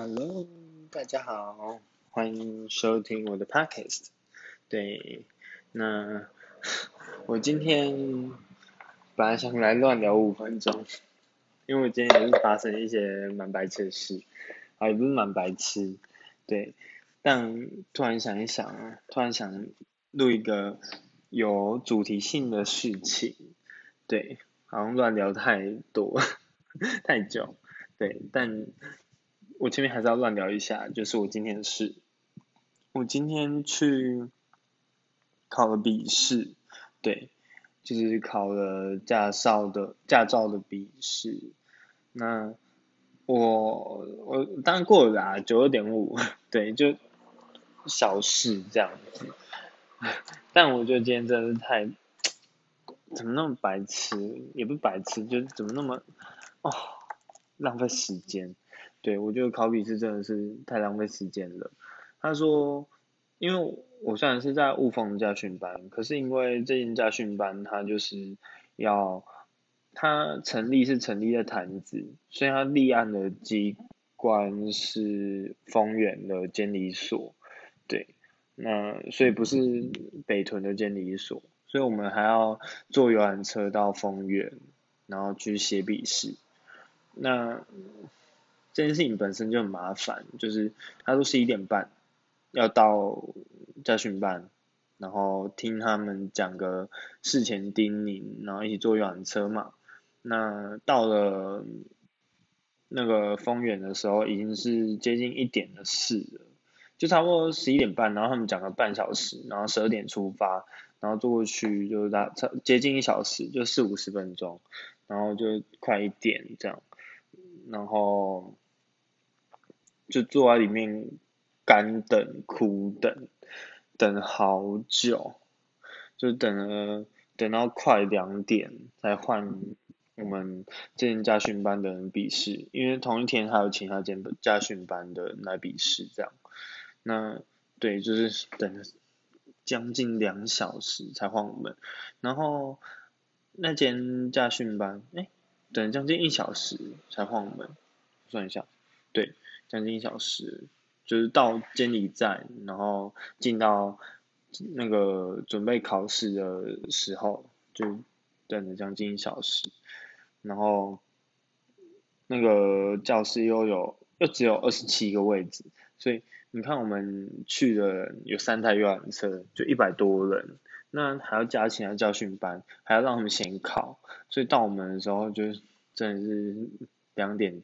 Hello，大家好，欢迎收听我的 Podcast。对，那我今天本来想来乱聊五分钟，因为我今天也是发生一些蛮白痴的事，啊也不是蛮白痴，对，但突然想一想，突然想录一个有主题性的事情，对，好像乱聊太多，太久，对，但。我前面还是要乱聊一下，就是我今天的事。我今天去考了笔试，对，就是考了驾照的驾照的笔试。那我我当然过了啦，九二点五，对，就小事这样子。但我觉得今天真的是太，怎么那么白痴？也不白痴，就怎么那么哦，浪费时间。对，我觉得考笔试真的是太浪费时间了。他说，因为我虽然是在雾峰驾训班，可是因为这间驾训班它就是要，它成立是成立在潭子，所以它立案的机关是丰原的监理所，对，那所以不是北屯的监理所，所以我们还要坐游览车到丰原，然后去写笔试，那。这件事情本身就很麻烦，就是他说十一点半要到家训班，然后听他们讲个事前叮咛，然后一起坐游览车嘛。那到了那个丰原的时候，已经是接近一点的事了，就差不多十一点半，然后他们讲了半小时，然后十二点出发，然后坐过去就是大差接近一小时，就四五十分钟，然后就快一点这样，然后。就坐在里面干等苦等，等好久，就等了等到快两点才换我们这间家训班的人笔试，因为同一天还有其他间家训班的来笔试这样。那对，就是等了将近两小时才换我们，然后那间家训班，哎，等将近一小时才换我们，算一下，对。将近一小时，就是到监理站，然后进到那个准备考试的时候，就等了将近一小时，然后那个教室又有又只有二十七个位置，所以你看我们去的有三台游览车，就一百多人，那还要加其他教训班，还要让他们先考，所以到我们的时候就真的是两点。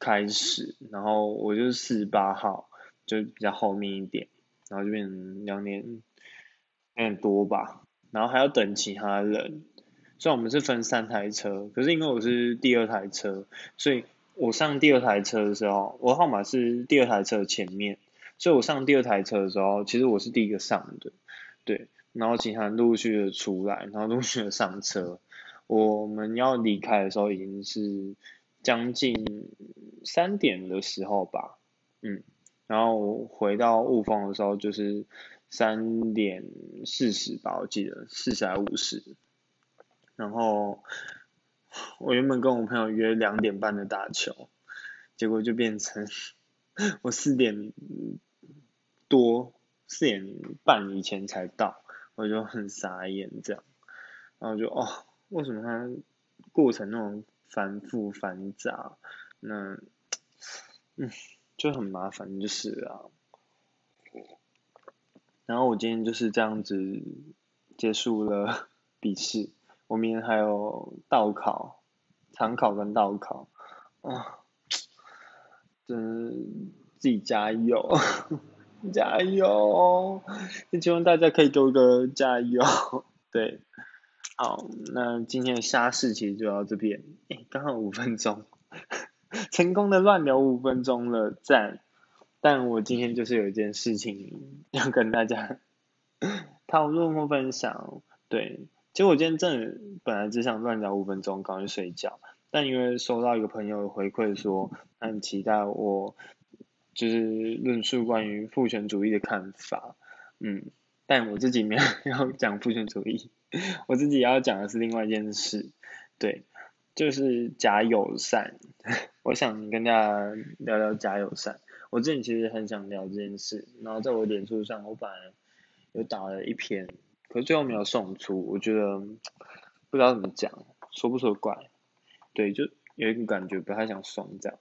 开始，然后我就是四十八号，就比较后面一点，然后就变成两点有点多吧，然后还要等其他人，虽然我们是分三台车，可是因为我是第二台车，所以我上第二台车的时候，我号码是第二台车前面，所以我上第二台车的时候，其实我是第一个上的，对，然后其他人陆续的出来，然后陆续的上车，我们要离开的时候已经是。将近三点的时候吧，嗯，然后回到雾峰的时候就是三点四十吧，我记得四十还五十，然后我原本跟我朋友约两点半的打球，结果就变成 我四点多四点半以前才到，我就很傻眼这样，然后就哦，为什么他过程那种。繁复繁杂，那嗯就很麻烦，就是啊。然后我今天就是这样子结束了笔试，我明天还有倒考、常考跟倒考啊，真自己加油，加油！也希望大家可以给我个加油，对。好，那今天的虾事其实就到这边，哎，刚好五分钟，成功的乱聊五分钟了，赞！但我今天就是有一件事情要跟大家 讨论或分享，对，其实我今天真的本来只想乱聊五分钟，赶快睡觉，但因为收到一个朋友的回馈说，很期待我就是论述关于父权主义的看法，嗯，但我自己没有 要讲父权主义。我自己要讲的是另外一件事，对，就是假友善，我想跟大家聊聊假友善。我之前其实很想聊这件事，然后在我脸书上，我本来有打了一篇，可是最后没有送出。我觉得不知道怎么讲，说不出怪，对，就有一个感觉不太想送这样。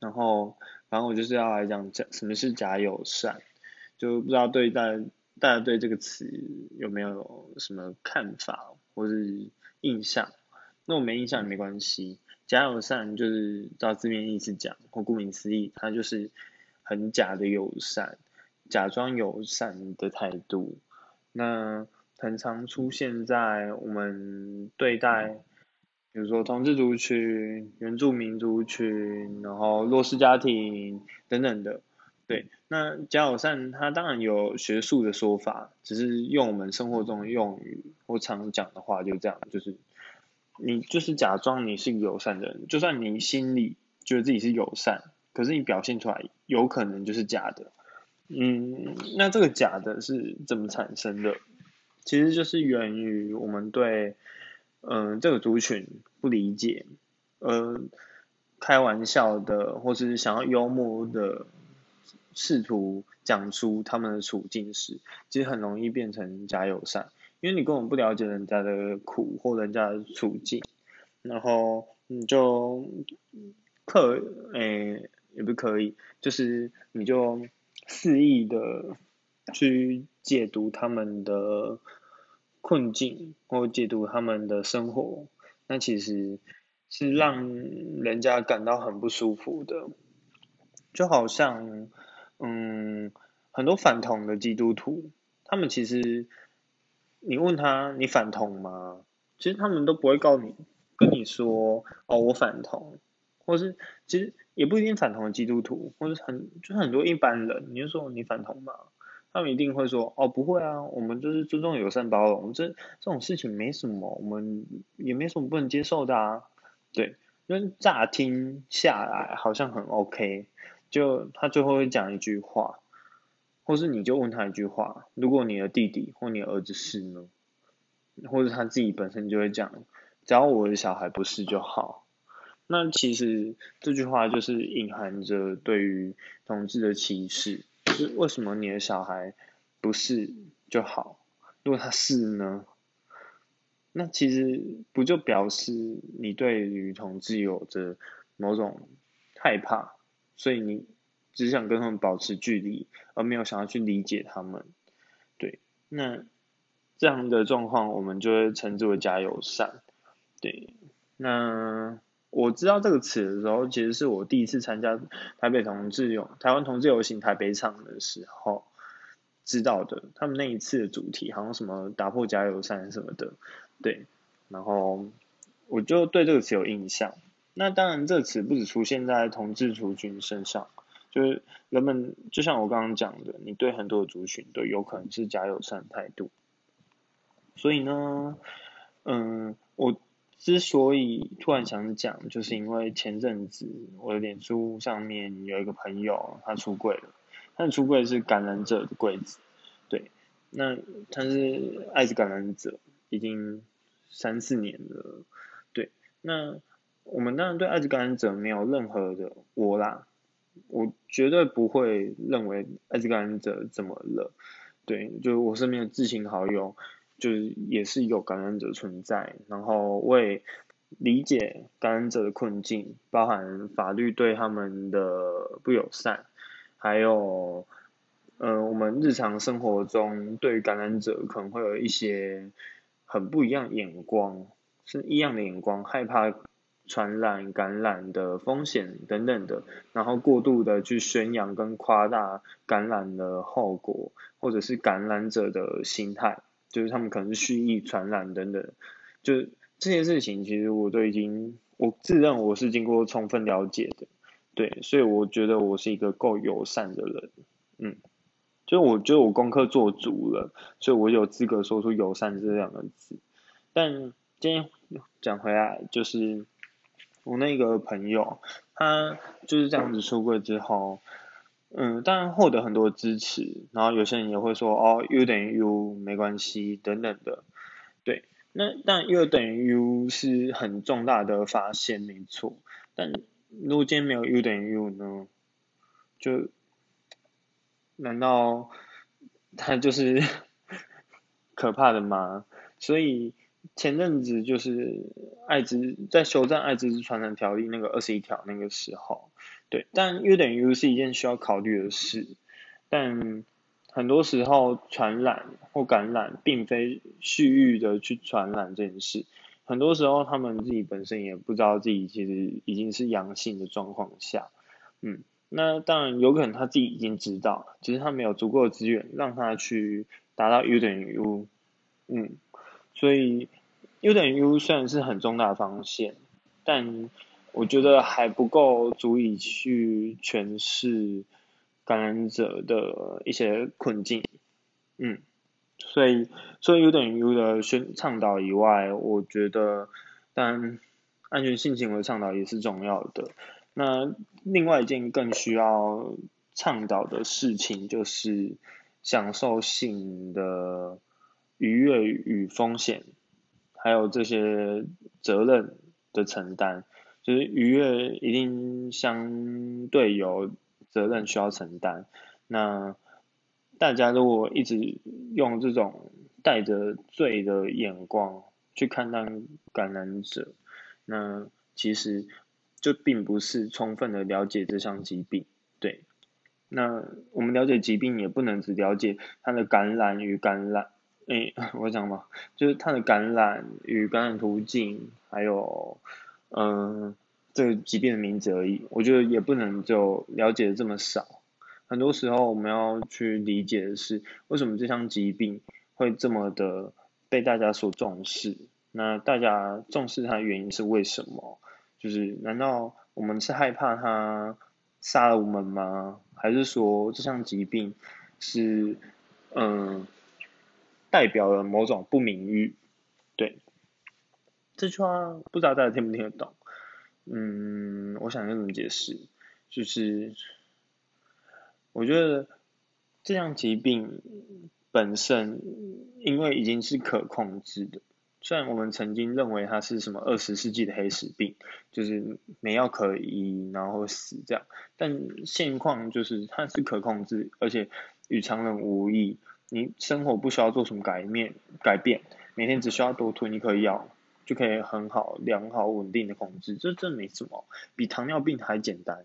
然后，反正我就是要来讲讲什么是假友善，就不知道对大家大家对这个词有没有什么看法或是印象。那我没印象也没关系，假友善就是照字面意思讲，或顾名思义，它就是很假的友善，假装友善的态度。那很常出现在我们对待，比如说同志族群、原住民族群，然后弱势家庭等等的。对，那假友善它当然有学术的说法，只是用我们生活中的用语或常讲的话就这样，就是。你就是假装你是友善的人，就算你心里觉得自己是友善，可是你表现出来有可能就是假的。嗯，那这个假的是怎么产生的？其实就是源于我们对嗯这个族群不理解，呃，开玩笑的或是想要幽默的试图讲出他们的处境时，其实很容易变成假友善。因为你根本不了解人家的苦或人家的处境，然后你就刻诶也不可以，就是你就肆意的去解读他们的困境或解读他们的生活，那其实是让人家感到很不舒服的，就好像嗯很多反同的基督徒，他们其实。你问他你反同吗？其实他们都不会告你，跟你说哦我反同，或是其实也不一定反同的基督徒，或是很就是很多一般人，你就说你反同吗？他们一定会说哦不会啊，我们就是尊重友善包容，这这种事情没什么，我们也没什么不能接受的啊。对，因为乍听下来好像很 OK，就他最后会讲一句话。或是你就问他一句话：如果你的弟弟或你儿子是呢？或者他自己本身就会讲：只要我的小孩不是就好。那其实这句话就是隐含着对于同志的歧视。就是为什么你的小孩不是就好？如果他是呢？那其实不就表示你对于同志有着某种害怕？所以你。只想跟他们保持距离，而没有想要去理解他们。对，那这样的状况，我们就会称之为加油善。对，那我知道这个词的时候，其实是我第一次参加台北同志游、台湾同志游行台北场的时候知道的。他们那一次的主题好像什么打破加油善什么的，对。然后我就对这个词有印象。那当然，这词不止出现在同志族群身上。就是人们就像我刚刚讲的，你对很多的族群都有可能是假友善态度。所以呢，嗯，我之所以突然想讲，就是因为前阵子我的脸书上面有一个朋友他出柜了，他的出柜是感染者的柜子，对，那他是艾滋感染者，已经三四年了，对，那我们当然对艾滋感染者没有任何的我啦。我绝对不会认为艾滋感染者怎么了，对，就是我身边的至亲好友，就是也是有感染者存在，然后为理解感染者的困境，包含法律对他们的不友善，还有，呃，我们日常生活中对感染者可能会有一些很不一样眼光，是异样的眼光，害怕。传染、感染的风险等等的，然后过度的去宣扬跟夸大感染的后果，或者是感染者的心态，就是他们可能是蓄意传染等等，就这些事情，其实我都已经，我自认我是经过充分了解的，对，所以我觉得我是一个够友善的人，嗯，就我觉得我功课做足了，所以我有资格说出友善这两个字。但今天讲回来，就是。我那个朋友，他就是这样子出柜之后，嗯，当然获得很多支持，然后有些人也会说，哦，U 等于 U 没关系等等的，对，那但 U 等于 U 是很重大的发现，没错。但如果今天没有 U 等于 U 呢？就难道他就是 可怕的吗？所以前阵子就是艾滋在修正艾滋传染条例那个二十一条那个时候，对，但 U 等于 U 是一件需要考虑的事，但。很多时候传染或感染并非蓄意的去传染这件事，很多时候他们自己本身也不知道自己其实已经是阳性的状况下，嗯，那当然有可能他自己已经知道，只是他没有足够的资源让他去达到 U 等于 U，嗯，所以 U 等于 U 虽然是很重大的方向，但我觉得还不够足以去诠释。感染者的一些困境，嗯，所以，所以 U 等于 U 的宣倡导以外，我觉得，当然，安全性行为倡导也是重要的。那另外一件更需要倡导的事情，就是享受性的愉悦与风险，还有这些责任的承担，就是愉悦一定相对有。责任需要承担。那大家如果一直用这种带着罪的眼光去看待感染者，那其实就并不是充分的了解这项疾病。对，那我们了解疾病也不能只了解它的感染与感染。诶，我讲嘛，就是它的感染与感染途径，还有嗯。这个疾病的名字而已，我觉得也不能就了解的这么少。很多时候我们要去理解的是，为什么这项疾病会这么的被大家所重视？那大家重视它的原因是为什么？就是难道我们是害怕它杀了我们吗？还是说这项疾病是嗯代表了某种不名誉？对，这句话不知道大家听不听得懂？嗯，我想要怎么解释？就是我觉得这项疾病本身，因为已经是可控制的，虽然我们曾经认为它是什么二十世纪的黑死病，就是没药可医，然后死这样，但现况就是它是可控制，而且与常人无异。你生活不需要做什么改变，改变，每天只需要多吞一颗药。就可以很好、良好、稳定的控制，这这没什么，比糖尿病还简单，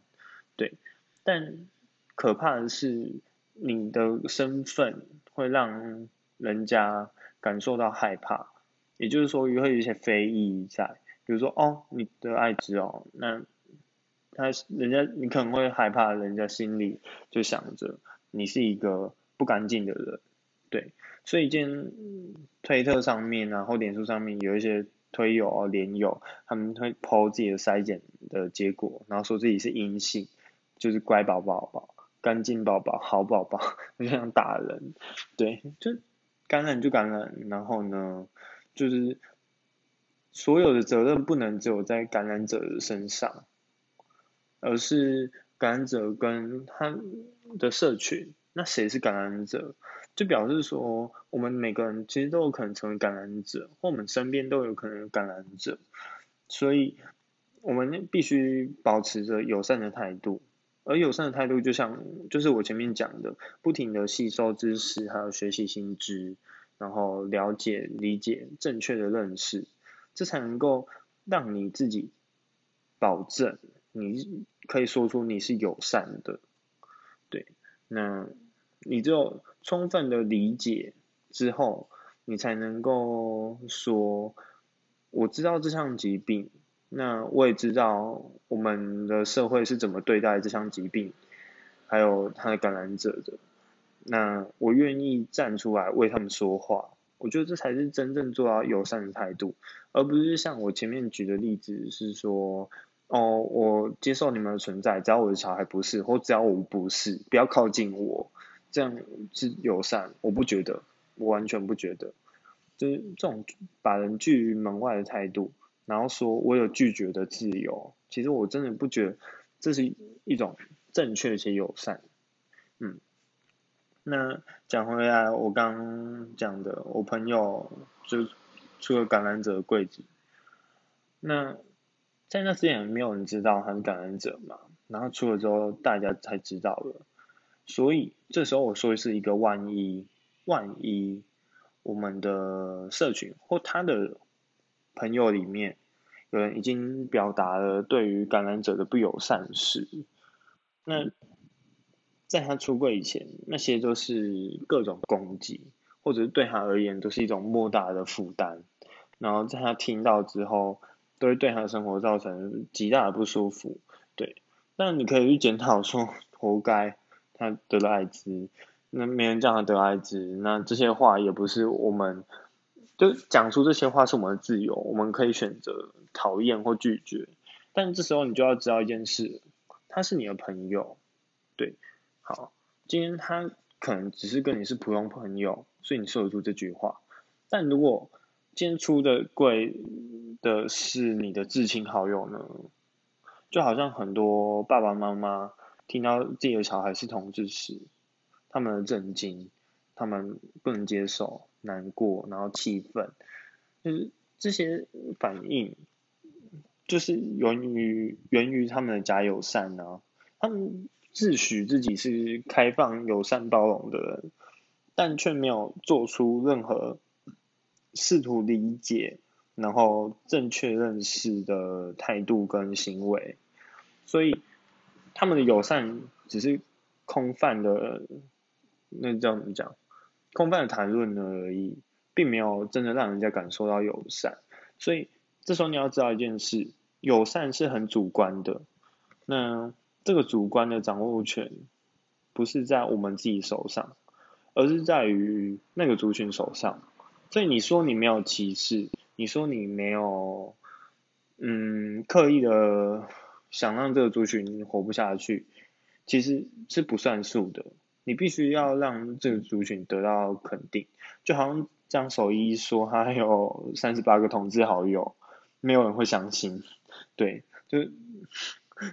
对。但可怕的是，你的身份会让人家感受到害怕，也就是说，会有一些非议在，比如说，哦，你得艾滋哦，那他人家你可能会害怕，人家心里就想着你是一个不干净的人，对。所以，今推特上面然后脸书上面有一些。推友啊、连友，他们会抛自己的筛检的结果，然后说自己是阴性，就是乖宝宝宝、干净宝宝、好宝宝，就想打人。对，就感染就感染，然后呢，就是所有的责任不能只有在感染者的身上，而是感染者跟他的社群，那谁是感染者？就表示说，我们每个人其实都有可能成为感染者，或我们身边都有可能有感染者，所以我们必须保持着友善的态度。而友善的态度，就像就是我前面讲的，不停的吸收知识，还有学习新知，然后了解、理解、正确的认识，这才能够让你自己保证你可以说出你是友善的。对，那你只有。充分的理解之后，你才能够说，我知道这项疾病，那我也知道我们的社会是怎么对待这项疾病，还有它的感染者的，那我愿意站出来为他们说话，我觉得这才是真正做到友善的态度，而不是像我前面举的例子是说，哦，我接受你们的存在，只要我的小孩不是，或只要我不是，不要靠近我。这样是友善，我不觉得，我完全不觉得，就是这种把人拒于门外的态度，然后说我有拒绝的自由，其实我真的不觉得这是一种正确且友善。嗯，那讲回来，我刚讲的，我朋友就出了感染者的柜子。那在那之前没有人知道他是感染者嘛，然后出了之后大家才知道了。所以这时候我说的是一个万一，万一我们的社群或他的朋友里面有人已经表达了对于感染者的不友善事，那在他出柜以前，那些都是各种攻击，或者是对他而言都是一种莫大的负担，然后在他听到之后，都会对他的生活造成极大的不舒服。对，那你可以去检讨说，活该。他得了艾滋，那没人叫他得艾滋，那这些话也不是我们，就讲出这些话是我们的自由，我们可以选择讨厌或拒绝，但这时候你就要知道一件事，他是你的朋友，对，好，今天他可能只是跟你是普通朋友，所以你说得出这句话，但如果今天出的贵的是你的至亲好友呢，就好像很多爸爸妈妈。听到自己的小孩是同志时，他们的震惊，他们不能接受、难过，然后气愤，就是这些反应，就是源于源于他们的假友善呢。他们自诩自己是开放、友善、包容的人，但却没有做出任何试图理解，然后正确认识的态度跟行为，所以。他们的友善只是空泛的，那叫怎么讲？空泛的谈论而已，并没有真的让人家感受到友善。所以这时候你要知道一件事：友善是很主观的。那这个主观的掌握权不是在我们自己手上，而是在于那个族群手上。所以你说你没有歧视，你说你没有嗯刻意的。想让这个族群活不下去，其实是不算数的。你必须要让这个族群得到肯定。就好像张守一说他有三十八个同志好友，没有人会相信。对，就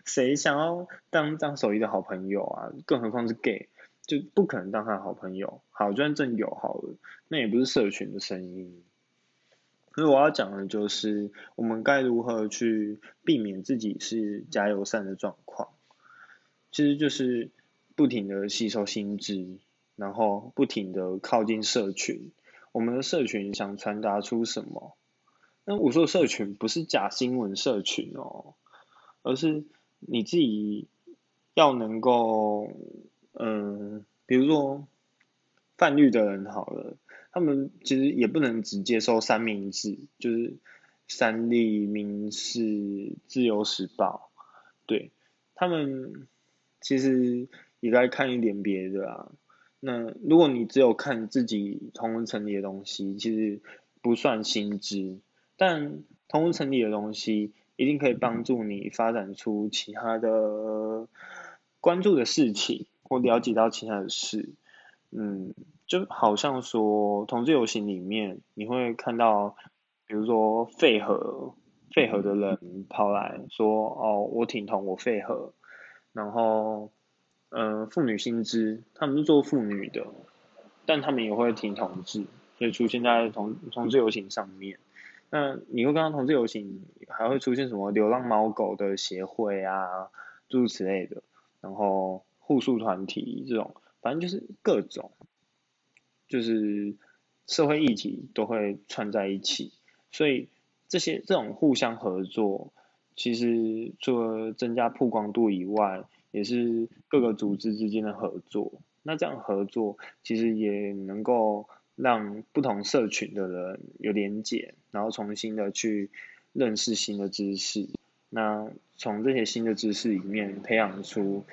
谁想要当张守一的好朋友啊？更何况是 gay，就不可能当他好朋友。好，就算真有好了，那也不是社群的声音。所以我要讲的就是，我们该如何去避免自己是加油站的状况。其实就是不停的吸收新知，然后不停的靠近社群。我们的社群想传达出什么？那我说社群不是假新闻社群哦，而是你自己要能够，嗯，比如说泛绿的人好了。他们其实也不能只接受三明治，就是三立、民视、自由时报，对他们其实也该看一点别的啊。那如果你只有看自己同温层里的东西，其实不算新知，但同温层里的东西一定可以帮助你发展出其他的关注的事情，或了解到其他的事，嗯。就好像说同志游行里面，你会看到，比如说废核废核的人跑来说，哦，我挺同我废核，然后，呃，妇女薪资，他们是做妇女的，但他们也会挺同志，所以出现在同同志游行上面。那你会看到同志游行还会出现什么流浪猫狗的协会啊，诸如此类的，然后护树团体这种，反正就是各种。就是社会议题都会串在一起，所以这些这种互相合作，其实除了增加曝光度以外，也是各个组织之间的合作。那这样合作其实也能够让不同社群的人有连结，然后重新的去认识新的知识。那从这些新的知识里面培养出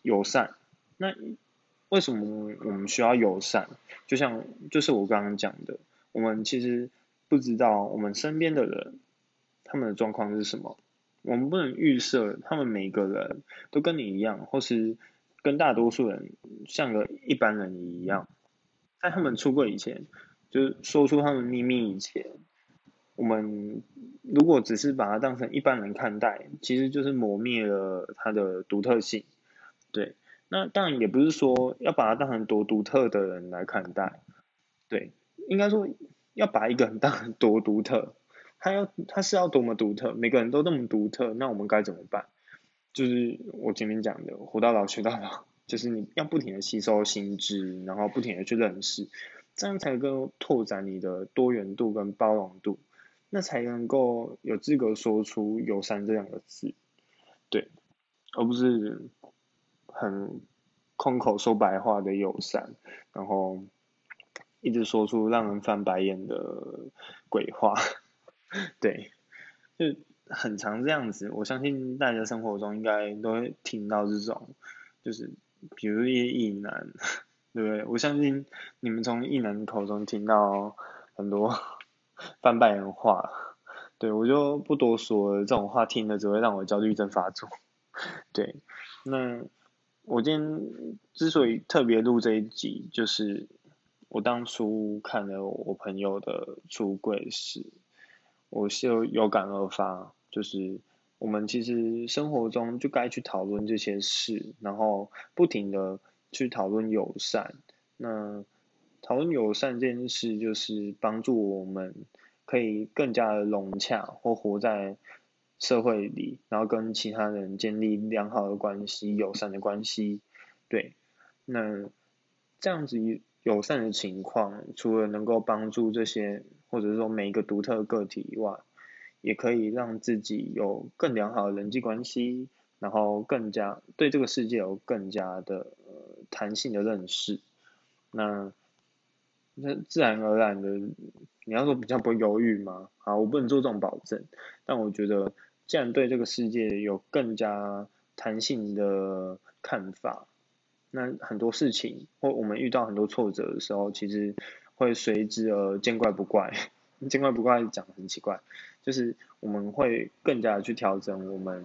友善。那为什么我们需要友善？就像就是我刚刚讲的，我们其实不知道我们身边的人他们的状况是什么，我们不能预设他们每个人都跟你一样，或是跟大多数人像个一般人一样，在他们出柜以前，就是说出他们秘密以前，我们如果只是把它当成一般人看待，其实就是磨灭了他的独特性，对。那当然也不是说要把他当成多独特的人来看待，对，应该说要把一个人当很多独特，他要他是要多么独特，每个人都那么独特，那我们该怎么办？就是我前面讲的，活到老学到老，就是你要不停的吸收新知，然后不停的去认识，这样才能够拓展你的多元度跟包容度，那才能够有资格说出友善这两个字，对，而不是很空口说白话的友善，然后一直说出让人翻白眼的鬼话，对，就。很常这样子，我相信大家生活中应该都会听到这种，就是比如一些异男，对不对？我相信你们从异男口中听到很多翻白眼话，对我就不多说了，这种话听了只会让我焦虑症发作。对，那我今天之所以特别录这一集，就是我当初看了我朋友的出柜史。我就有感而发，就是我们其实生活中就该去讨论这些事，然后不停的去讨论友善。那讨论友善这件事，就是帮助我们可以更加的融洽，或活在社会里，然后跟其他人建立良好的关系、友善的关系。对，那这样子友善的情况，除了能够帮助这些。或者说每一个独特个体以外，也可以让自己有更良好的人际关系，然后更加对这个世界有更加的弹性的认识。那那自然而然的，你要说比较不犹豫吗？好，我不能做这种保证，但我觉得既然对这个世界有更加弹性的看法，那很多事情或我们遇到很多挫折的时候，其实。会随之而见怪不怪，见怪不怪讲很奇怪，就是我们会更加的去调整我们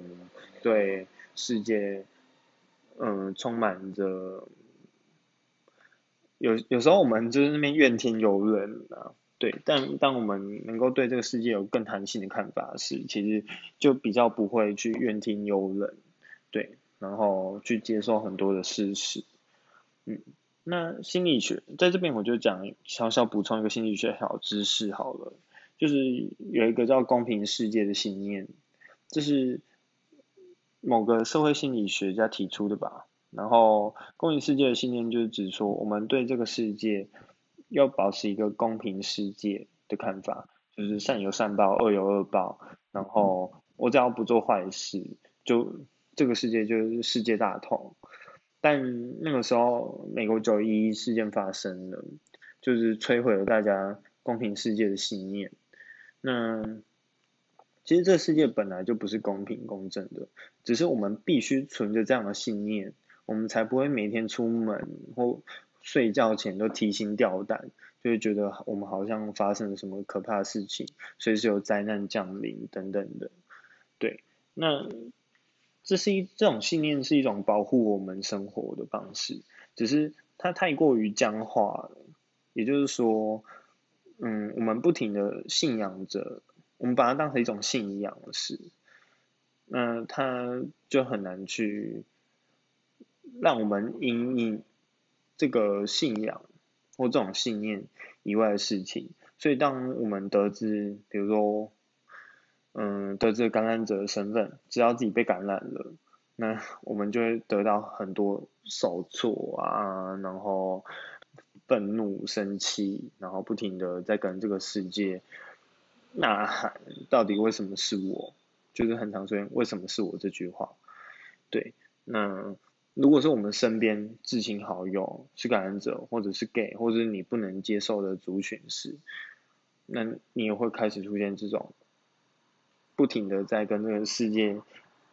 对世界，嗯，充满着有有时候我们就是那边怨天尤人啊，对，但当我们能够对这个世界有更弹性的看法时，其实就比较不会去怨天尤人，对，然后去接受很多的事实，嗯。那心理学在这边我就讲小小补充一个心理学小知识好了，就是有一个叫公平世界的信念，这是某个社会心理学家提出的吧。然后公平世界的信念就是指说，我们对这个世界要保持一个公平世界的看法，就是善有善报，恶有恶报。然后我只要不做坏事，就这个世界就是世界大同。但那个时候，美国九一一事件发生了，就是摧毁了大家公平世界的信念。那其实这世界本来就不是公平公正的，只是我们必须存着这样的信念，我们才不会每天出门或睡觉前都提心吊胆，就会觉得我们好像发生了什么可怕的事情，随时有灾难降临等等的。对，那。这是一这种信念是一种保护我们生活的方式，只是它太过于僵化了。也就是说，嗯，我们不停的信仰着，我们把它当成一种信仰的事，那它就很难去让我们因应这个信仰或这种信念以外的事情。所以，当我们得知，比如说。嗯，得知感染者的身份，只要自己被感染了，那我们就会得到很多受挫啊，然后愤怒、生气，然后不停的在跟这个世界呐喊，到底为什么是我？就是很常出现“为什么是我”这句话。对，那如果是我们身边至亲好友是感染者，或者是 gay，或者是你不能接受的族群时，那你也会开始出现这种。不停的在跟这个世界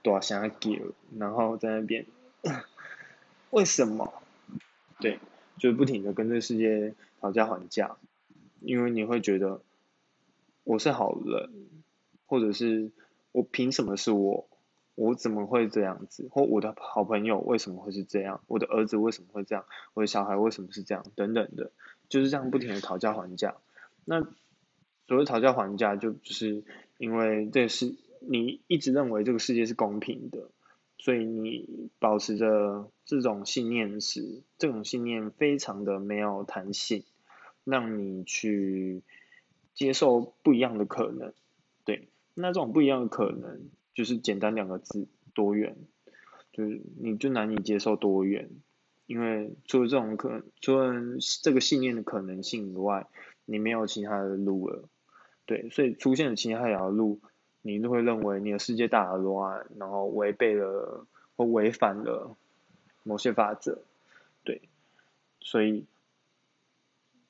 多想给，然后在那边 为什么？对，就是不停的跟这个世界讨价还价，因为你会觉得我是好人，或者是我凭什么是我？我怎么会这样子？或我的好朋友为什么会是这样？我的儿子为什么会这样？我的小孩为什么是这样？等等的，就是这样不停的讨价还价。那所谓讨价还价，就就是因为这是你一直认为这个世界是公平的，所以你保持着这种信念时，这种信念非常的没有弹性，让你去接受不一样的可能，对，那这种不一样的可能就是简单两个字，多元，就是你就难以接受多元，因为除了这种可，除了这个信念的可能性以外，你没有其他的路了，对，所以出现了其他一条路，你都会认为你的世界大乱，然后违背了或违反了某些法则，对，所以。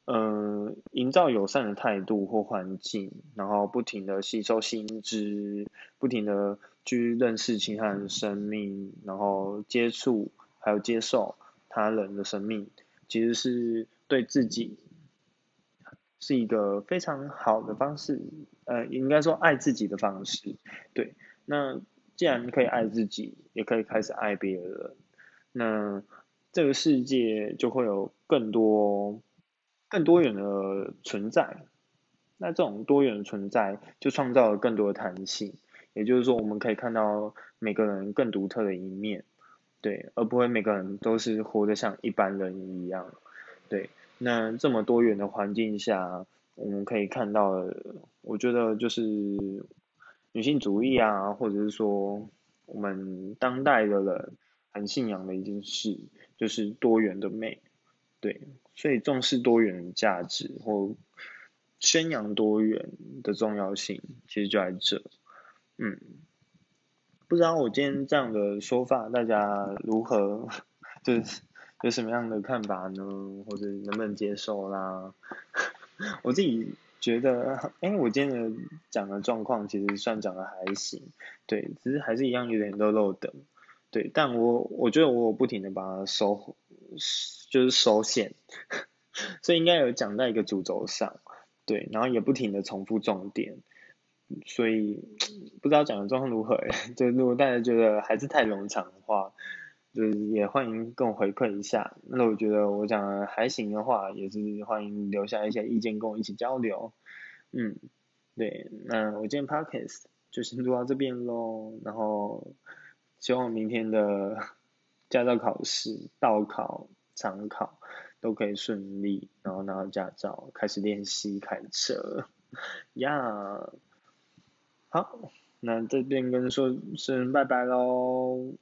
嗯，营造友善的态度或环境，然后不停的吸收新知，不停的去认识其他人的生命，然后接触还有接受他人的生命，其实是对自己是一个非常好的方式，呃，应该说爱自己的方式。对，那既然可以爱自己，也可以开始爱别人，那这个世界就会有更多。更多元的存在，那这种多元的存在就创造了更多的弹性，也就是说，我们可以看到每个人更独特的一面，对，而不会每个人都是活得像一般人一样，对。那这么多元的环境下，我们可以看到，我觉得就是女性主义啊，或者是说我们当代的人很信仰的一件事，就是多元的美，对。所以重视多元价值或宣扬多元的重要性，其实就在这。嗯，不知道我今天这样的说法，大家如何？就是有什么样的看法呢？或者能不能接受啦？我自己觉得，哎，我今天的讲的状况其实算讲的还行，对，只是还是一样有点漏漏的，对，但我我觉得我不停的把它收。就是收线，所以应该有讲在一个主轴上，对，然后也不停的重复重点，所以不知道讲的状况如何，就如果大家觉得还是太冗长的话，就是也欢迎跟我回馈一下。那我觉得我讲的还行的话，也是欢迎留下一些意见跟我一起交流。嗯，对，那我今天 podcast 就先录到这边喽，然后希望明天的驾照考试倒考。场考都可以顺利，然后拿到驾照，开始练习开车呀。好，那这边跟说声拜拜喽。